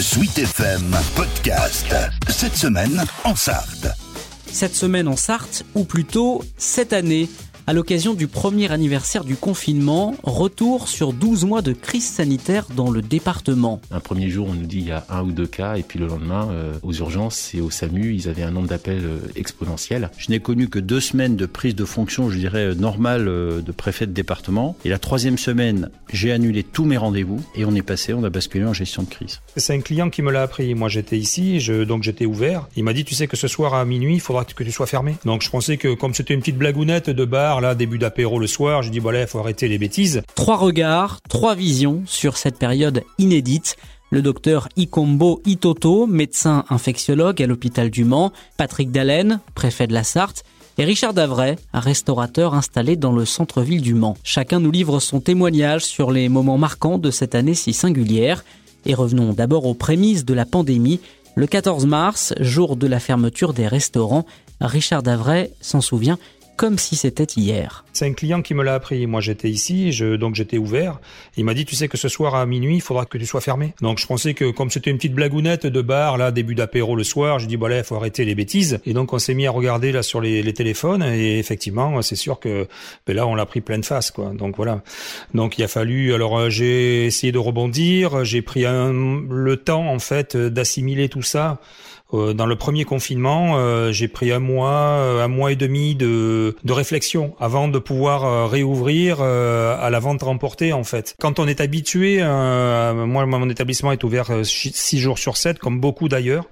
Suite FM Podcast. Cette semaine en Sarthe. Cette semaine en Sarthe, ou plutôt cette année, à l'occasion du premier anniversaire du confinement, retour sur 12 mois de crise sanitaire dans le département. Un premier jour, on nous dit il y a un ou deux cas, et puis le lendemain, euh, aux urgences et au SAMU, ils avaient un nombre d'appels euh, exponentiel. Je n'ai connu que deux semaines de prise de fonction, je dirais, normale euh, de préfet de département. Et la troisième semaine, j'ai annulé tous mes rendez-vous, et on est passé, on a basculé en gestion de crise. C'est un client qui me l'a appris. Moi, j'étais ici, je, donc j'étais ouvert. Il m'a dit, tu sais que ce soir à minuit, il faudra que tu sois fermé. Donc je pensais que comme c'était une petite blagounette de bar, là, début d'apéro le soir. Je dis, voilà, il faut arrêter les bêtises. Trois regards, trois visions sur cette période inédite. Le docteur Ikombo Itoto, médecin infectiologue à l'hôpital du Mans, Patrick Dallène, préfet de la Sarthe, et Richard Davray, restaurateur installé dans le centre-ville du Mans. Chacun nous livre son témoignage sur les moments marquants de cette année si singulière. Et revenons d'abord aux prémices de la pandémie. Le 14 mars, jour de la fermeture des restaurants, Richard Davray s'en souvient, comme si c'était hier. C'est un client qui me l'a appris. Moi, j'étais ici, donc j'étais ouvert. Il m'a dit, tu sais que ce soir à minuit, il faudra que tu sois fermé. Donc, je pensais que comme c'était une petite blagounette de bar, là, début d'apéro le soir, je dis, voilà, il faut arrêter les bêtises. Et donc, on s'est mis à regarder là sur les, téléphones. Et effectivement, c'est sûr que ben là, on l'a pris pleine face, quoi. Donc voilà. Donc, il a fallu. Alors, euh, j'ai essayé de rebondir. J'ai pris le temps, en fait, d'assimiler tout ça. Euh, dans le premier confinement, euh, j'ai pris un mois, euh, un mois et demi de, de réflexion avant de pouvoir réouvrir à la vente remportée en fait. Quand on est habitué, moi mon établissement est ouvert six jours sur 7 comme beaucoup d'ailleurs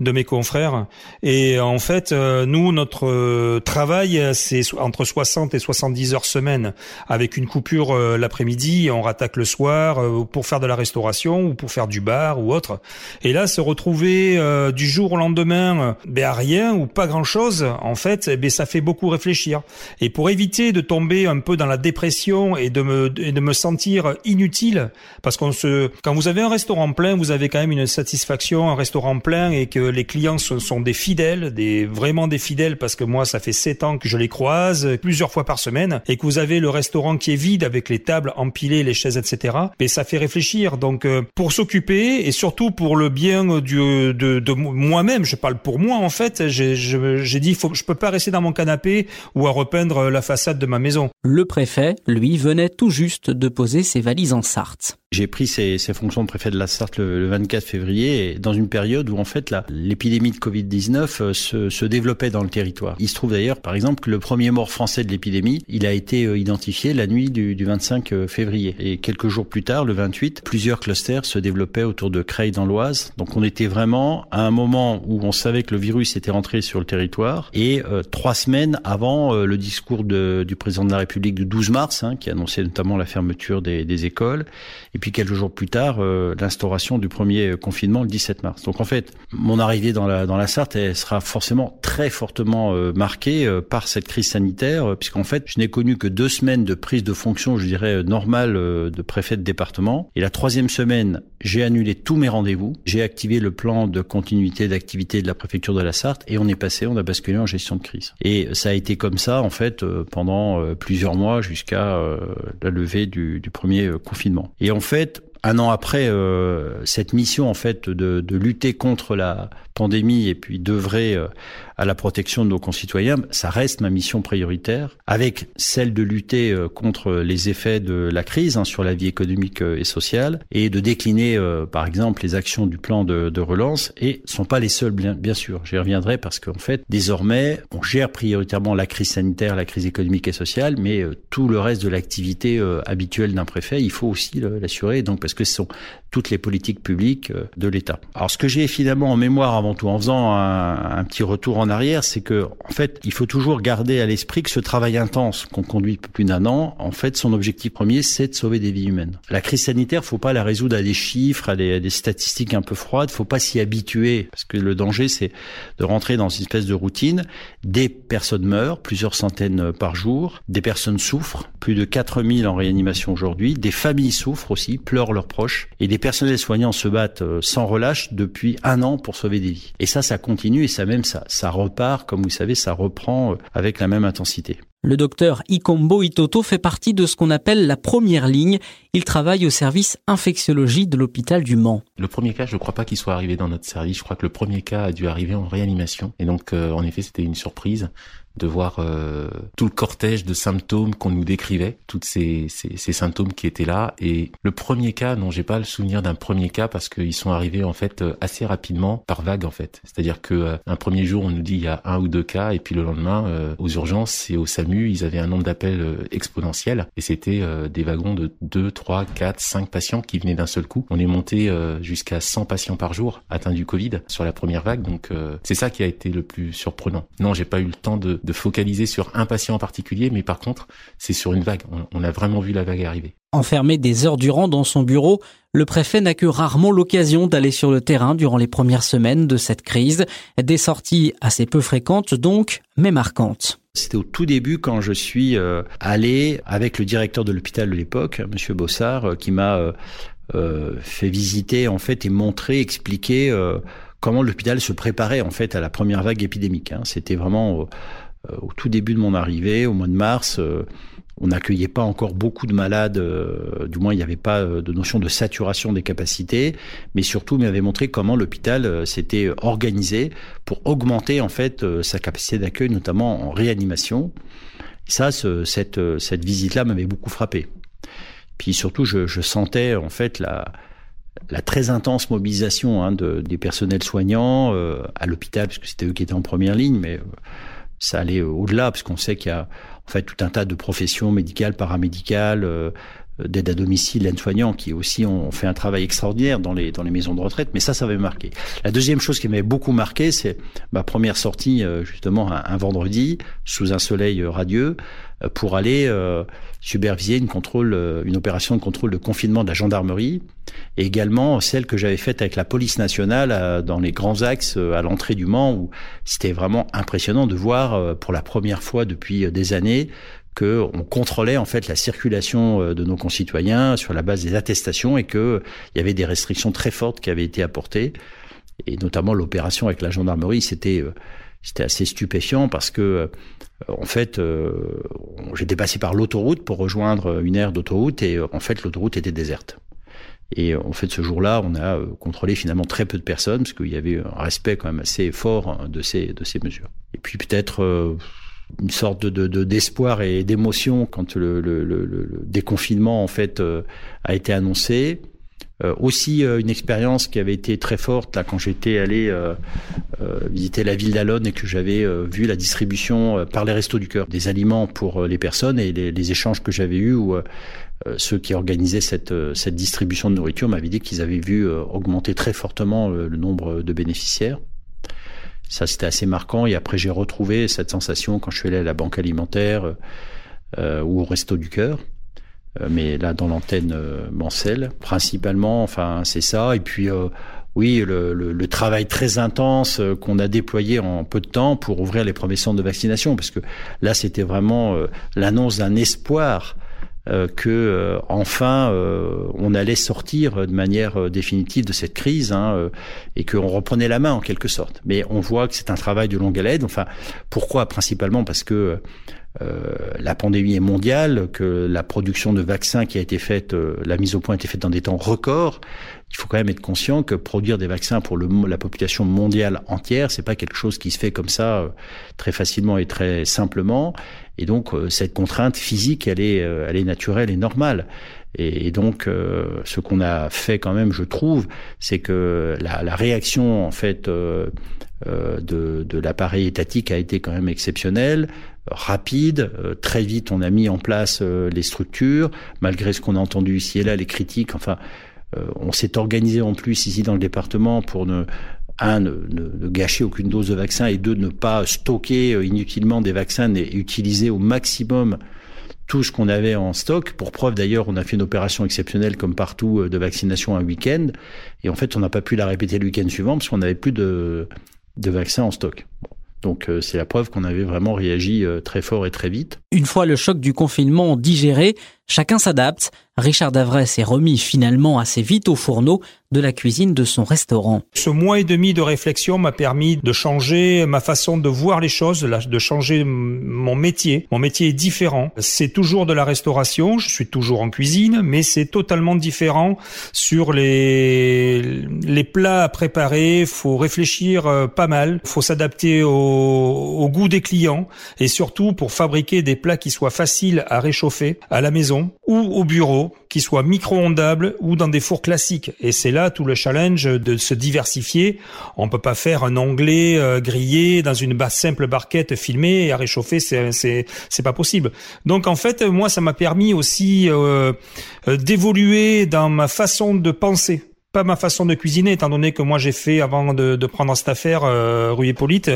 de mes confrères et en fait nous notre travail c'est entre 60 et 70 heures semaine avec une coupure l'après-midi, on rattaque le soir pour faire de la restauration ou pour faire du bar ou autre. Et là se retrouver du jour au lendemain, ben à rien ou pas grand chose, en fait, ben ça fait beaucoup réfléchir. Et pour éviter de tomber un peu dans la dépression et de me, de me sentir inutile, parce qu'on se, quand vous avez un restaurant plein, vous avez quand même une satisfaction, un restaurant plein et que les clients sont, sont des fidèles, des, vraiment des fidèles, parce que moi, ça fait sept ans que je les croise plusieurs fois par semaine et que vous avez le restaurant qui est vide avec les tables empilées, les chaises, etc. Mais ça fait réfléchir. Donc, euh, pour s'occuper et surtout pour le bien du, de, de moi-même, je parle pour moi en fait, j'ai dit faut, je peux pas rester dans mon canapé ou à repeindre la façade de ma maison. Le préfet, lui, venait tout juste de poser ses valises en Sarthe. J'ai pris ces, ces, fonctions de préfet de la Sarthe le, 24 février, dans une période où en fait l'épidémie de Covid-19 euh, se, développait dans le territoire. Il se trouve d'ailleurs, par exemple, que le premier mort français de l'épidémie, il a été euh, identifié la nuit du, du, 25 euh, février. Et quelques jours plus tard, le 28, plusieurs clusters se développaient autour de Creil dans l'Oise. Donc on était vraiment à un moment où on savait que le virus était rentré sur le territoire et trois semaines avant le discours du président de la République du 12 mars, hein, qui annonçait notamment la fermeture des, écoles, et puis quelques jours plus tard, l'instauration du premier confinement le 17 mars. Donc en fait, mon arrivée dans la, dans la Sarthe, elle sera forcément très fortement marquée par cette crise sanitaire, puisqu'en fait, je n'ai connu que deux semaines de prise de fonction, je dirais, normale de préfet de département. Et la troisième semaine, j'ai annulé tous mes rendez-vous, j'ai activé le plan de continuité d'activité de la préfecture de la Sarthe et on est passé, on a basculé en gestion de crise. Et ça a été comme ça en fait euh, pendant euh, plusieurs mois jusqu'à euh, la levée du premier confinement. Et en fait, un an après cette mission en fait de, de, lutter contre la pandémie et puis d'œuvrer à la protection de nos concitoyens, ça reste ma mission prioritaire, avec celle de lutter euh, contre les effets de la crise hein, sur la vie économique euh, et sociale, et de décliner, euh, par exemple, les actions du plan de, de relance, et ne sont pas les seuls, bien, bien sûr. J'y reviendrai parce qu'en fait, désormais, on gère prioritairement la crise sanitaire, la crise économique et sociale, mais tout le reste de l'activité habituelle d'un préfet, il faut aussi l'assurer, donc parce que ce sont toutes les politiques publiques de l'État. Alors, ce que j'ai finalement en mémoire avant en faisant un, petit retour en arrière, c'est que en fait, il faut toujours garder à l'esprit que ce travail intense qu'on conduit depuis plus d'un an, en fait, son objectif premier, c'est de sauver des vies humaines. La crise sanitaire, faut pas la résoudre à des chiffres, à des, statistiques un peu froides. Faut pas s'y habituer, parce que le danger, c'est de rentrer dans une espèce de routine. Des personnes meurent, plusieurs centaines par jour. Des personnes souffrent, plus de 4000 en réanimation aujourd'hui. Des familles souffrent aussi, pleurent leurs proches, et des personnels soignants se battent euh, sans relâche depuis un an pour sauver des vies. Et ça, ça continue, et ça même, ça, ça repart, comme vous savez, ça reprend euh, avec la même intensité. Le docteur Ikombo Itoto fait partie de ce qu'on appelle la première ligne. Il travaille au service infectiologie de l'hôpital du Mans. Le premier cas, je ne crois pas qu'il soit arrivé dans notre service. Je crois que le premier cas a dû arriver en réanimation. Et donc, euh, en effet, c'était une surprise de voir euh, tout le cortège de symptômes qu'on nous décrivait, tous ces, ces, ces, symptômes qui étaient là. Et le premier cas, non, j'ai pas le souvenir d'un premier cas parce qu'ils sont arrivés en fait euh, assez rapidement par vague en fait. C'est-à-dire que euh, un premier jour on nous dit il y a un ou deux cas et puis le lendemain aux urgences et au SAMU ils avaient un nombre d'appels exponentiel et c'était des wagons de 2, 3, 4, 5 patients qui venaient d'un seul coup. On est monté jusqu'à 100 patients par jour atteints du Covid sur la première vague donc c'est ça qui a été le plus surprenant. Non, j'ai pas eu le temps de de focaliser sur un patient en particulier, mais par contre, c'est sur une vague. On, a vraiment vu la vague arriver. Enfermé des heures durant dans son bureau, le préfet n'a que rarement l'occasion d'aller sur le terrain durant les premières semaines de cette crise. Des sorties assez peu fréquentes donc, mais marquantes. C'était au tout début quand je suis euh, allé avec le directeur de l'hôpital de l'époque, Monsieur Bossard, euh, qui m'a euh, fait visiter en fait et montrer, expliquer comment l'hôpital se préparait en fait à la première vague épidémique. Hein. C'était vraiment euh, au tout début de mon arrivée, au mois de mars, euh, on n'accueillait pas encore beaucoup de malades, euh, du moins il n'y avait pas de notion de saturation des capacités, mais surtout m'avait montré comment l'hôpital s'était organisé pour augmenter en fait sa capacité d'accueil, notamment en réanimation. Ça, cette, cette visite-là m'avait beaucoup frappé. Puis surtout, je, sentais en fait la, très intense mobilisation hein, de, des personnels soignants à l'hôpital, puisque c'était eux qui étaient en première ligne, mais ça allait au-delà, parce qu'on sait qu'il y a en fait tout un tas de professions médicales, paramédicales, euh, d'aide à domicile, l'aide-soignant, qui aussi ont fait un travail extraordinaire dans les dans les maisons de retraite. Mais ça, ça m'avait marqué. La deuxième chose qui m'avait beaucoup marqué, c'est ma première sortie euh, justement un, vendredi sous un soleil euh, radieux pour aller superviser une contrôle, une opération de contrôle de confinement de la gendarmerie et également celle que j'avais faite avec la police nationale euh, dans les grands axes euh, à l'entrée du Mans où c'était vraiment impressionnant de voir euh, pour la première fois depuis des années que on contrôlait en fait la circulation de nos concitoyens sur la base des attestations et que il y avait des restrictions très fortes qui avaient été apportées et notamment l'opération avec la gendarmerie c'était c'était assez stupéfiant parce que en fait j'étais passé par l'autoroute pour rejoindre une aire d'autoroute et en fait l'autoroute était déserte et en fait, ce jour-là, on a euh, contrôlé finalement très peu de personnes parce qu'il y avait un respect quand même assez fort hein, de ces de ces mesures. Et puis peut-être euh, une sorte de d'espoir et d'émotion quand le, le, le, déconfinement en fait euh, a été annoncé. aussi une expérience qui avait été très forte là quand j'étais allé visiter la ville d'Alonne et que j'avais vu la distribution par les restos du cœur des aliments pour les personnes et les, les échanges que j'avais eus où euh, ceux qui organisaient cette, euh, cette distribution de nourriture m'avaient dit qu'ils avaient vu euh, augmenter très fortement le, nombre de bénéficiaires. Ça, c'était assez marquant. Et après, j'ai retrouvé cette sensation quand je suis allé à la banque alimentaire euh, ou au Resto du Cœur. mais là, dans l'antenne euh, Mancel, principalement, enfin, c'est ça. Et puis, oui, le, le, le, travail très intense qu'on a déployé en peu de temps pour ouvrir les premiers centres de vaccination. Parce que là, c'était vraiment l'annonce d'un espoir euh, que euh, enfin euh, on allait sortir de manière définitive de cette crise hein, et qu'on reprenait la main en quelque sorte. Mais on voit que c'est un travail de longue haleine. Enfin, pourquoi? Principalement parce que la pandémie est mondiale, que la production de vaccins qui a été faite, la mise au point a été faite dans des temps records. Il faut quand même être conscient que produire des vaccins pour le, la population mondiale entière, c'est pas quelque chose qui se fait comme ça très facilement et très simplement. Et donc euh, cette contrainte physique, elle est, euh, elle est naturelle et normale. Et, donc, euh, ce qu'on a fait quand même, je trouve, c'est que la, la, réaction en fait euh, de, de l'appareil étatique a été quand même exceptionnelle, rapide. très vite, on a mis en place les structures, malgré ce qu'on a entendu ici et là, les critiques. Enfin, on s'est organisé en plus ici dans le département pour ne un, ne, ne, gâcher aucune dose de vaccin et deux, ne pas stocker euh, inutilement des vaccins et utiliser au maximum tout ce qu'on avait en stock. Pour preuve d'ailleurs, on a fait une opération exceptionnelle comme partout euh, de vaccination un week-end et en fait on n'a pas pu la répéter le week-end suivant parce qu'on n'avait plus de, de vaccins en stock. Donc euh, c'est la preuve qu'on avait vraiment réagi très fort et très vite. Une fois le choc du confinement digéré, Chacun s'adapte. Richard Davray s'est remis finalement assez vite au fourneau de la cuisine de son restaurant. Ce mois et demi de réflexion m'a permis de changer ma façon de voir les choses, de changer mon métier. Mon métier est différent. C'est toujours de la restauration, je suis toujours en cuisine, mais c'est totalement différent sur les, plats à préparer. Faut réfléchir euh, pas mal, faut s'adapter au goût des clients et surtout pour fabriquer des plats qui soient faciles à réchauffer à la maison ou au bureau, qui soient micro-ondables ou dans des fours classiques. Et c'est là tout le challenge de se diversifier. On peut pas faire un anglais euh, grillé dans une simple barquette filmée et à réchauffer, c'est c'est pas possible. Donc en fait, moi, ça m'a permis aussi euh, euh, d'évoluer dans ma façon de penser pas ma façon de cuisiner, étant donné que moi j'ai fait, avant de, prendre cette affaire, rue Hippolyte,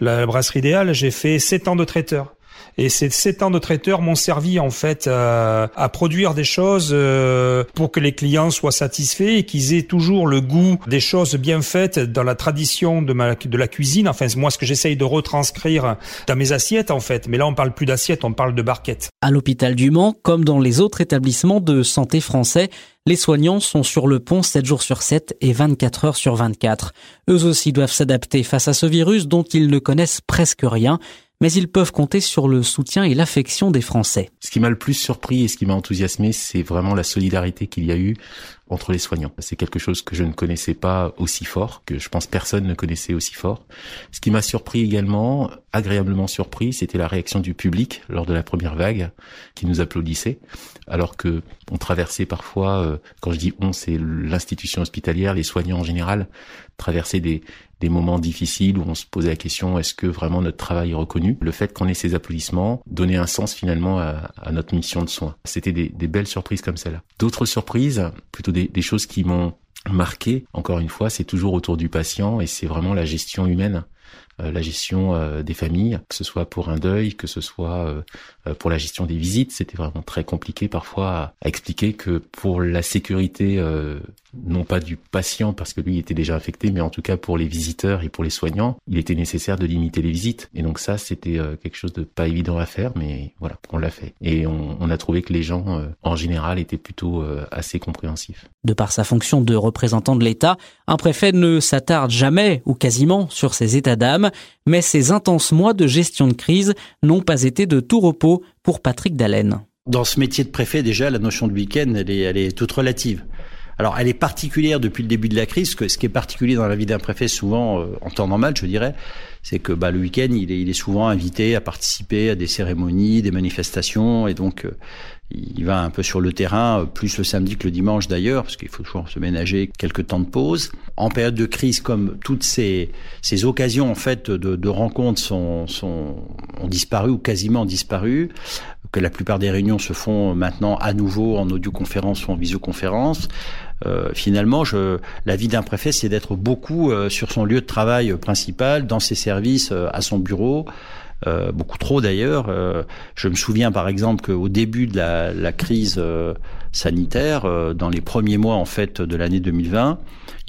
la brasserie idéale, j'ai fait sept ans de traiteur. Et ces sept ans de traiteur m'ont servi en fait à, à produire des choses euh, pour que les clients soient satisfaits et qu'ils aient toujours le goût des choses bien faites dans la tradition de, ma, la cuisine. Enfin, moi, ce que j'essaye de retranscrire dans mes assiettes en fait. Mais là, on parle plus d'assiettes, on parle de barquettes. À l'hôpital du Mans, comme dans les autres établissements de santé français, les soignants sont sur le pont 7 jours sur 7 et 24 heures sur 24. Eux aussi doivent s'adapter face à ce virus dont ils ne connaissent presque rien mais ils peuvent compter sur le soutien et l'affection des Français. Ce qui m'a le plus surpris et ce qui m'a enthousiasmé, c'est vraiment la solidarité qu'il y a eu entre les soignants. C'est quelque chose que je ne connaissais pas aussi fort, que je pense personne ne connaissait aussi fort. Ce qui m'a surpris également, agréablement surpris, c'était la réaction du public lors de la première vague, qui nous applaudissait, alors que on traversait parfois, euh, quand je dis on, c'est l'institution hospitalière, les soignants en général, traversaient des, des moments difficiles où on se posait la question est-ce que vraiment notre travail est reconnu? Le fait qu'on ait ces applaudissements donnait un sens finalement à, notre mission de soins. C'était des, belles surprises comme celle-là. D'autres surprises, plutôt des, choses qui m'ont marqué, encore une fois, c'est toujours autour du patient et c'est vraiment la gestion humaine la gestion euh, des familles, que ce soit pour un deuil, que ce soit euh, pour la gestion des visites. C'était vraiment très compliqué parfois à, expliquer que pour la sécurité, non pas du patient parce que lui était déjà infecté, mais en tout cas pour les visiteurs et pour les soignants, il était nécessaire de limiter les visites. Et donc ça, c'était quelque chose de pas évident à faire, mais voilà, on l'a fait. Et on, on, a trouvé que les gens, en général, étaient plutôt assez compréhensifs. De par sa fonction de représentant de l'État, un préfet ne s'attarde jamais ou quasiment sur ses états d'âme mais ces intenses mois de gestion de crise n'ont pas été de tout repos pour Patrick Dallène. Dans ce métier de préfet, déjà, la notion de week-end, elle est, toute relative. Alors, elle est particulière depuis le début de la crise. Ce qui est particulier dans la vie d'un préfet, souvent euh, en temps normal, je dirais, c'est que bah, le week-end, il est, il est, souvent invité à participer à des cérémonies, des manifestations, et donc euh, il va un peu sur le terrain, euh, plus le samedi que le dimanche d'ailleurs, parce qu'il faut toujours se ménager quelques temps de pause. En période de crise, comme toutes ces, ces occasions en fait de, de rencontres sont, sont, ont disparu ou quasiment disparu, que la plupart des réunions se font maintenant à nouveau en audioconférence ou en visioconférence. Euh, finalement, je, la vie d'un préfet, c'est d'être beaucoup euh, sur son lieu de travail principal, dans ses services, euh, à son bureau. Euh, beaucoup trop d'ailleurs. je me souviens par exemple qu'au début de la, la crise sanitaire, dans les premiers mois en fait de l'année 2020,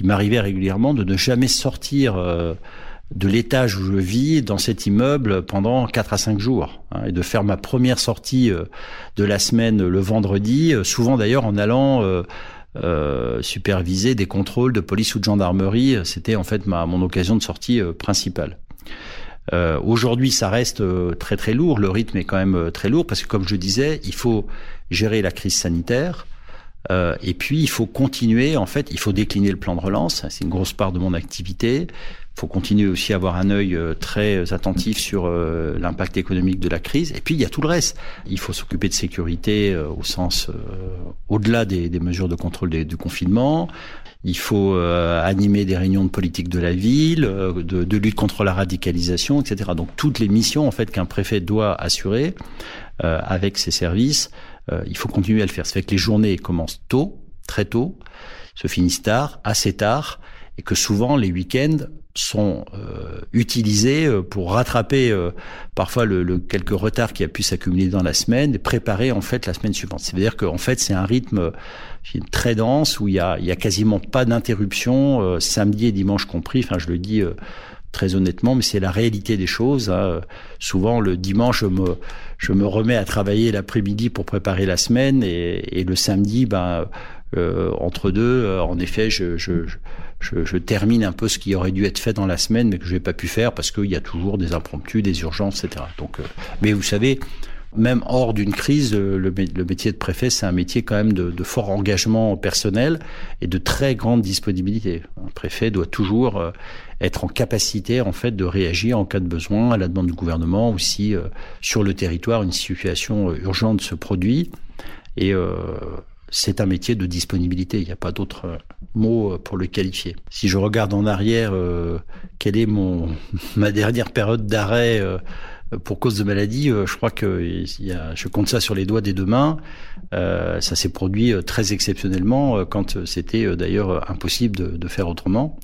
il m'arrivait régulièrement de ne jamais sortir de l'étage où je vis dans cet immeuble pendant 4 à 5 jours hein, et de faire ma première sortie de la semaine le vendredi, souvent d'ailleurs en allant euh, superviser des contrôles de police ou de gendarmerie. C'était en fait ma, mon occasion de sortie euh, principale. Euh, Aujourd'hui, ça reste euh, très très lourd. Le rythme est quand même euh, très lourd parce que, comme je disais, il faut gérer la crise sanitaire. et puis, il faut continuer. En fait, il faut décliner le plan de relance. C'est une grosse part de mon activité. Il faut continuer aussi à avoir un œil euh, très attentif sur euh, l'impact économique de la crise. Et puis, il y a tout le reste. Il faut s'occuper de sécurité euh, au sens au-delà des, des, mesures de contrôle du confinement. Il faut animer des réunions de politique de la ville, de, de, lutte contre la radicalisation, etc. Donc, toutes les missions en fait qu'un préfet doit assurer avec ses services, il faut continuer à le faire. Ça fait que les journées commencent tôt, très tôt, se finissent tard, assez tard, et que souvent les week-ends sont euh, utilisés euh, pour rattraper euh, parfois le, le, quelques retards qui a pu s'accumuler dans la semaine et préparer en fait la semaine suivante. C'est-à-dire qu'en fait c'est un rythme euh, très dense où il y a, il y a quasiment pas d'interruption, samedi et dimanche compris. Enfin je le dis très honnêtement, mais c'est la réalité des choses. Hein. Souvent, le dimanche, je me, je me remets à travailler l'après-midi pour préparer la semaine, et, et le samedi, ben, euh, entre deux, euh, en effet, je, termine un peu ce qui aurait dû être fait dans la semaine, mais que je n'ai pas pu faire parce qu'il y a toujours des impromptus, des urgences, etc. Donc, euh, mais vous savez, même hors d'une crise, le, métier de préfet, c'est un métier quand même de, fort engagement personnel et de très grande disponibilité. Un préfet doit toujours être en capacité, en fait, de réagir en cas de besoin à la demande du gouvernement ou si sur le territoire une situation urgente se produit. Et euh, c'est un métier de disponibilité. Il n'y a pas d'autre euh, mot euh, pour le qualifier. Si je regarde en arrière, euh, quelle est mon ma dernière période d'arrêt pour cause de maladie, je crois que je compte ça sur les doigts des deux mains. ça s'est produit très exceptionnellement quand c'était d'ailleurs impossible de, de, faire autrement.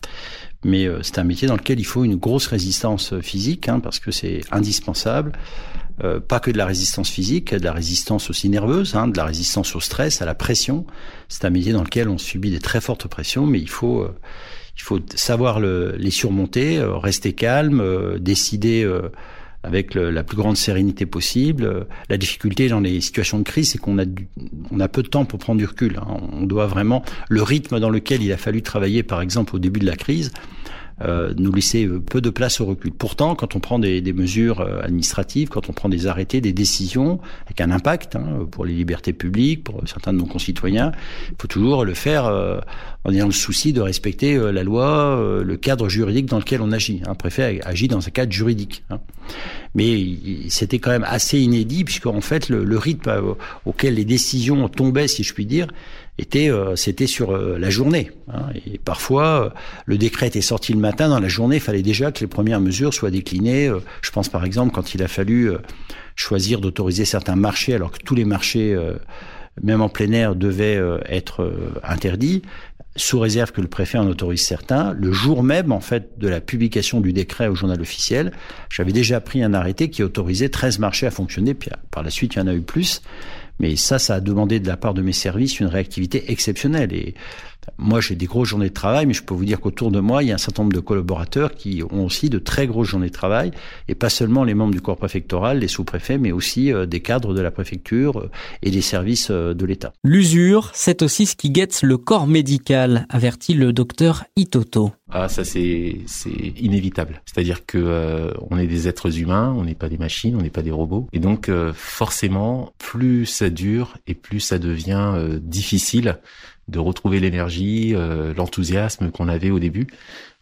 Mais c'est un métier dans lequel il faut une grosse résistance physique, hein, parce que c'est indispensable. Euh, pas que de la résistance physique, de la résistance aussi nerveuse, hein, de la résistance au stress, à la pression. C'est un métier dans lequel on subit des très fortes pressions, mais il faut, euh, il faut savoir le, les surmonter, euh, rester calme, décider avec la plus grande sérénité possible. La difficulté dans les situations de crise, c'est qu'on a, du, on a peu de temps pour prendre du recul. Hein. On doit vraiment le rythme dans lequel il a fallu travailler, par exemple au début de la crise euh, nous laisser euh, peu de place au recul. Pourtant, quand on prend des, des, mesures euh, administratives, quand on prend des arrêtés, des décisions avec un impact hein, pour les libertés publiques, pour certains de nos concitoyens, il faut toujours le faire euh, en ayant le souci de respecter euh, la loi, euh, le cadre juridique dans lequel on agit. Un préfet agit dans un cadre juridique. Hein. Mais c'était quand même assez inédit, puisqu'en fait, le, le rythme auquel les décisions tombaient, si je puis dire, était euh, c'était sur euh, la journée. Hein, et parfois, euh, le décret était sorti le matin, dans la journée, il fallait déjà que les premières mesures soient déclinées. je pense par exemple quand il a fallu choisir d'autoriser certains marchés, alors que tous les marchés, même en plein air, devaient être interdits sous réserve que le préfet en autorise certains, le jour même en fait de la publication du décret au journal officiel, j'avais déjà pris un arrêté qui autorisait 13 marchés à fonctionner, puis par la suite il y en a eu plus, mais ça, ça a demandé de la part de mes services une réactivité exceptionnelle. Et moi, j'ai des grosses journées de travail, mais je peux vous dire qu'autour de moi, il y a un certain nombre de collaborateurs qui ont aussi de très grosses journées de travail, et pas seulement les membres du corps préfectoral, les sous-préfets, mais aussi euh, des cadres de la préfecture euh, et des services euh, de l'État. L'usure, c'est aussi ce qui guette le corps médical, avertit le docteur Itoto. Ah, ça c'est c'est inévitable. C'est-à-dire que euh, on est des êtres humains, on n'est pas des machines, on n'est pas des robots, et donc euh, forcément, plus ça dure et plus ça devient euh, difficile de retrouver l'énergie, l'enthousiasme qu'on avait au début.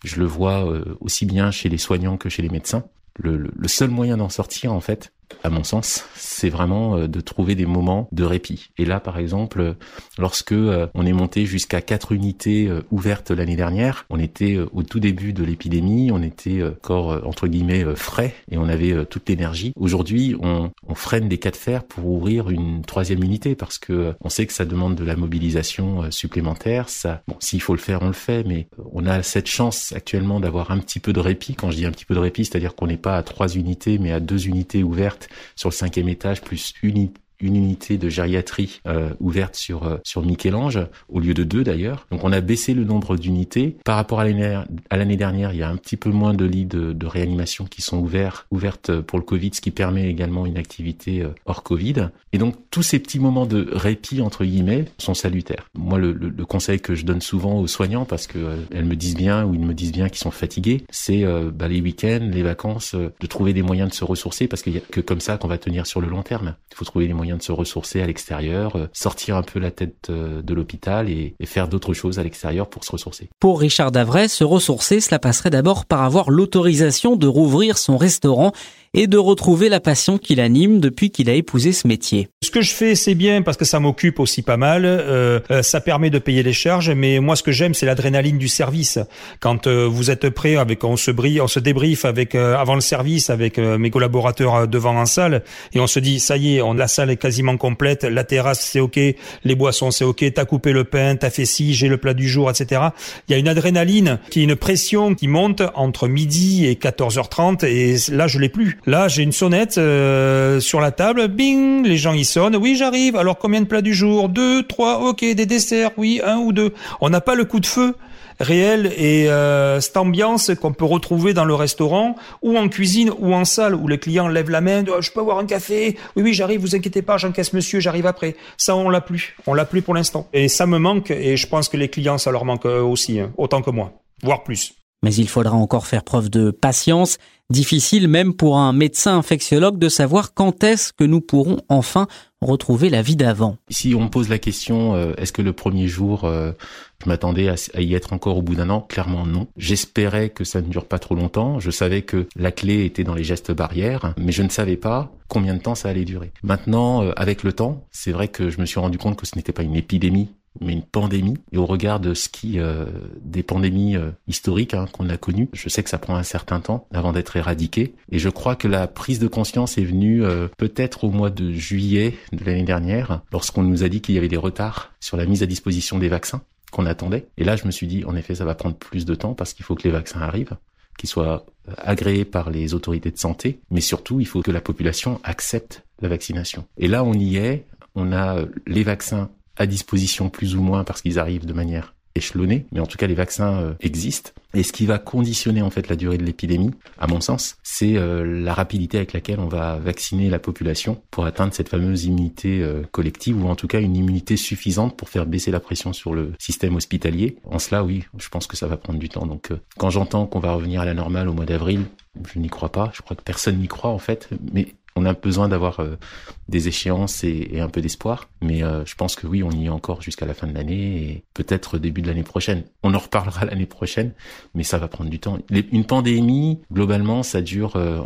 Je le vois aussi bien chez les soignants que chez les médecins. Le, le seul moyen d'en sortir, en fait, à mon sens, c'est vraiment euh, de trouver des moments de répit. Et là, par exemple, lorsque euh, on est monté jusqu'à quatre unités euh, ouvertes l'année dernière, on était au tout début de l'épidémie, on était encore entre guillemets frais et on avait toute l'énergie. Aujourd'hui, on, on, freine des cas de fer pour ouvrir une troisième unité parce que on sait que ça demande de la mobilisation supplémentaire. Ça, bon, s'il faut le faire, on le fait, mais on a cette chance actuellement d'avoir un petit peu de répit. Quand je dis un petit peu de répit, c'est-à-dire qu'on n'est pas à trois unités, mais à deux unités ouvertes sur le cinquième étage, plus une, une unité de gériatrie euh, ouverte sur euh, sur Michel-Ange au lieu de deux d'ailleurs. Donc on a baissé le nombre d'unités par rapport à l'année dernière. Il y a un petit peu moins de lits de, de, réanimation qui sont ouverts ouvertes pour le Covid, ce qui permet également une activité euh, hors Covid. Et donc tous ces petits moments de répit entre guillemets sont salutaires. Moi le, le, le conseil que je donne souvent aux soignants parce que euh, elles me disent bien ou ils me disent bien qu'ils sont fatigués, c'est euh, bah, les week-ends, les vacances, de trouver des moyens de se ressourcer parce qu'il y a que comme ça qu'on va tenir sur le long terme. Il faut trouver des moyens de se ressourcer à l'extérieur, euh, sortir un peu la tête euh, de l'hôpital et, et, faire d'autres choses à l'extérieur pour se ressourcer. Pour Richard Davray, se ressourcer, cela passerait d'abord par avoir l'autorisation de rouvrir son restaurant et de retrouver la passion qui l'anime depuis qu'il a épousé ce métier. Ce que je fais, c'est bien parce que ça m'occupe aussi pas mal. Euh, euh, ça permet de payer les charges, mais moi, ce que j'aime, c'est l'adrénaline du service. Quand euh, vous êtes prêt, avec on se brille, on se débriefe avec euh, avant le service avec euh, mes collaborateurs devant en salle, et on se dit ça y est, on la salle est quasiment complète, la terrasse c'est ok, les boissons c'est ok, t'as coupé le pain, t'as fait ci, j'ai le plat du jour, etc. Il y a une adrénaline qui est une pression qui monte entre midi et 14h30, et là je l'ai plus. Là, j'ai une sonnette euh, sur la table, bing, les gens y sonnent. Oui, j'arrive. Alors combien de plats du jour? Deux, trois, ok, des desserts, oui, un ou deux. On n'a pas le coup de feu. réelle et euh, cette ambiance qu'on peut retrouver dans le restaurant ou en cuisine ou en salle où les clients lèvent la main, oh, je peux avoir un café? Oui, oui, j'arrive, vous inquiétez pas, j'encaisse monsieur, j'arrive après. Ça, on l'a plus. On l'a plus pour l'instant. Et ça me manque et je pense que les clients, ça leur manque aussi, hein, autant que moi, voire plus. Mais il faudra encore faire preuve de patience. Difficile même pour un médecin infectiologue de savoir quand est-ce que nous pourrons enfin retrouver la vie d'avant. Si on me pose la question, euh, est-ce que le premier jour, euh, je m'attendais à, y être encore au bout d'un an? Clairement non. J'espérais que ça ne dure pas trop longtemps. Je savais que la clé était dans les gestes barrières, mais je ne savais pas combien de temps ça allait durer. Maintenant, euh, avec le temps, c'est vrai que je me suis rendu compte que ce n'était pas une épidémie mais une pandémie. Et au regard de ce qui euh, des pandémies euh, historiques hein, qu'on a connues, je sais que ça prend un certain temps avant d'être éradiqué. Et je crois que la prise de conscience est venue euh, peut-être au mois de juillet de l'année dernière, lorsqu'on nous a dit qu'il y avait des retards sur la mise à disposition des vaccins qu'on attendait. Et là, je me suis dit, en effet, ça va prendre plus de temps parce qu'il faut que les vaccins arrivent qu'ils soient agréés par les autorités de santé, mais surtout, il faut que la population accepte la vaccination. Et là, on y est. On a les vaccins à disposition plus ou moins parce qu'ils arrivent de manière échelonnée, mais en tout cas les vaccins euh, existent. Et ce qui va conditionner en fait la durée de l'épidémie, à mon sens, c'est euh, la rapidité avec laquelle on va vacciner la population pour atteindre cette fameuse immunité euh, collective ou en tout cas une immunité suffisante pour faire baisser la pression sur le système hospitalier. En cela, oui, je pense que ça va prendre du temps. Donc quand j'entends qu'on va revenir à la normale au mois d'avril, je n'y crois pas. Je crois que personne n'y croit en fait, mais on a besoin d'avoir euh, des échéances et, un peu d'espoir. Mais euh, je pense que oui, on y est encore jusqu'à la fin de l'année et peut-être début de l'année prochaine. On en reparlera l'année prochaine, mais ça va prendre du temps. Une pandémie, globalement, ça dure euh,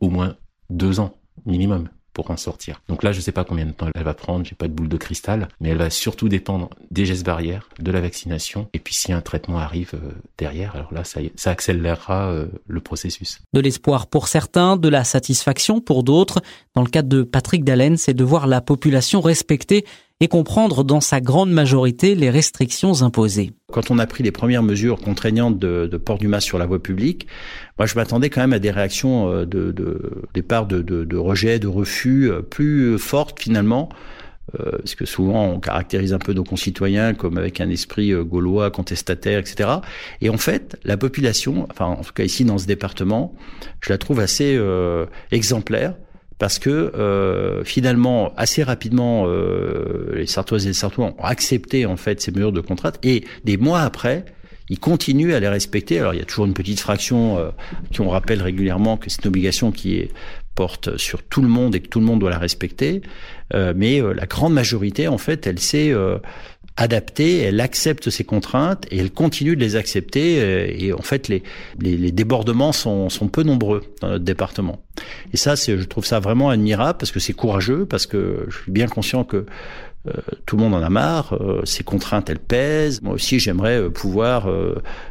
au moins deux ans minimum pour en sortir. Donc là, je sais pas combien de temps elle va prendre, j'ai pas de boule de cristal, mais elle va surtout dépendre des gestes barrières, de la vaccination, et puis si un traitement arrive euh, derrière, alors là, ça, accélérera euh, le processus. De l'espoir pour certains, de la satisfaction pour d'autres. Dans le cadre de Patrick Dallen, c'est de voir la population respecter et comprendre dans sa grande majorité les restrictions imposées. Quand on a pris les premières mesures contraignantes de, port du masque sur la voie publique, moi je m'attendais quand même à des réactions euh, de, de départ de, de, rejet, de refus euh, plus fortes finalement. Euh, parce que souvent on caractérise un peu nos concitoyens comme avec un esprit gaulois, contestataire, etc. Et en fait, la population, enfin en tout cas ici dans ce département, je la trouve assez exemplaire parce que euh, finalement, assez rapidement, euh, les Sartoises et les Sartois ont accepté en fait ces mesures de contrainte, et des mois après, ils continuent à les respecter. Alors il y a toujours une petite fraction euh, qui on rappelle régulièrement que c'est une obligation qui est, porte sur tout le monde et que tout le monde doit la respecter, euh, mais euh, la grande majorité en fait, elle sait adaptée, elle accepte ces contraintes et elle continue de les accepter. Euh, et en fait, les, les, débordements sont, sont, peu nombreux dans notre département. Et ça, je trouve ça vraiment admirable parce que c'est courageux, parce que je suis bien conscient que euh, tout le monde en a marre, euh, ces contraintes elles pèsent. Moi aussi j'aimerais pouvoir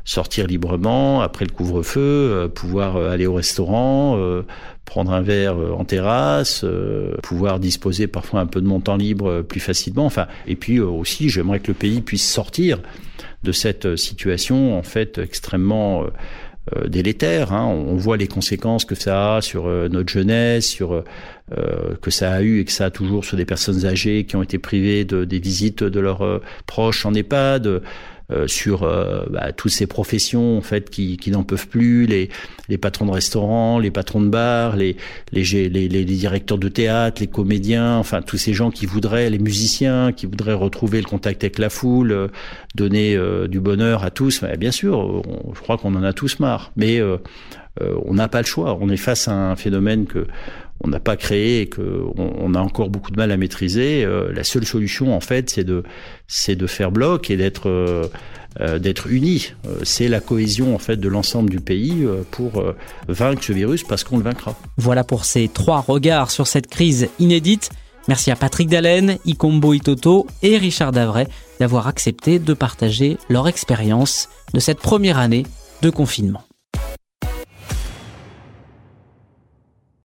sortir librement après le couvre-feu, pouvoir aller au restaurant, prendre un verre euh, en terrasse, euh, pouvoir disposer parfois un peu de mon temps libre euh, plus facilement. Enfin, et puis aussi, j'aimerais que le pays puisse sortir de cette situation en fait extrêmement délétère. Hein. On voit les conséquences que ça a sur notre jeunesse, sur que ça a eu et que ça a toujours sur des personnes âgées qui ont été privées de, des visites de leurs proches en EHPAD. Euh, sur euh, bah, toutes ces professions en fait qui, qui n'en peuvent plus, les, les patrons de restaurants, les patrons de bars, les, les, les, les, directeurs de théâtre, les comédiens, enfin tous ces gens qui voudraient, les musiciens, qui voudraient retrouver le contact avec la foule, euh, donner du bonheur à tous. bien sûr, je crois qu'on en a tous marre, mais on n'a pas le choix. On est face à un phénomène que on n'a pas créé et qu'on on a encore beaucoup de mal à maîtriser. Euh, la seule solution, en fait, c'est de, de faire bloc et d'être, euh, euh, d'être unis. c'est la cohésion, en fait, de l'ensemble du pays pour vaincre ce virus parce qu'on le vaincra. Voilà pour ces trois regards sur cette crise inédite. Merci à Patrick Dallène, Ikombo Itoto et Richard Davray d'avoir accepté de partager leur expérience de cette première année de confinement.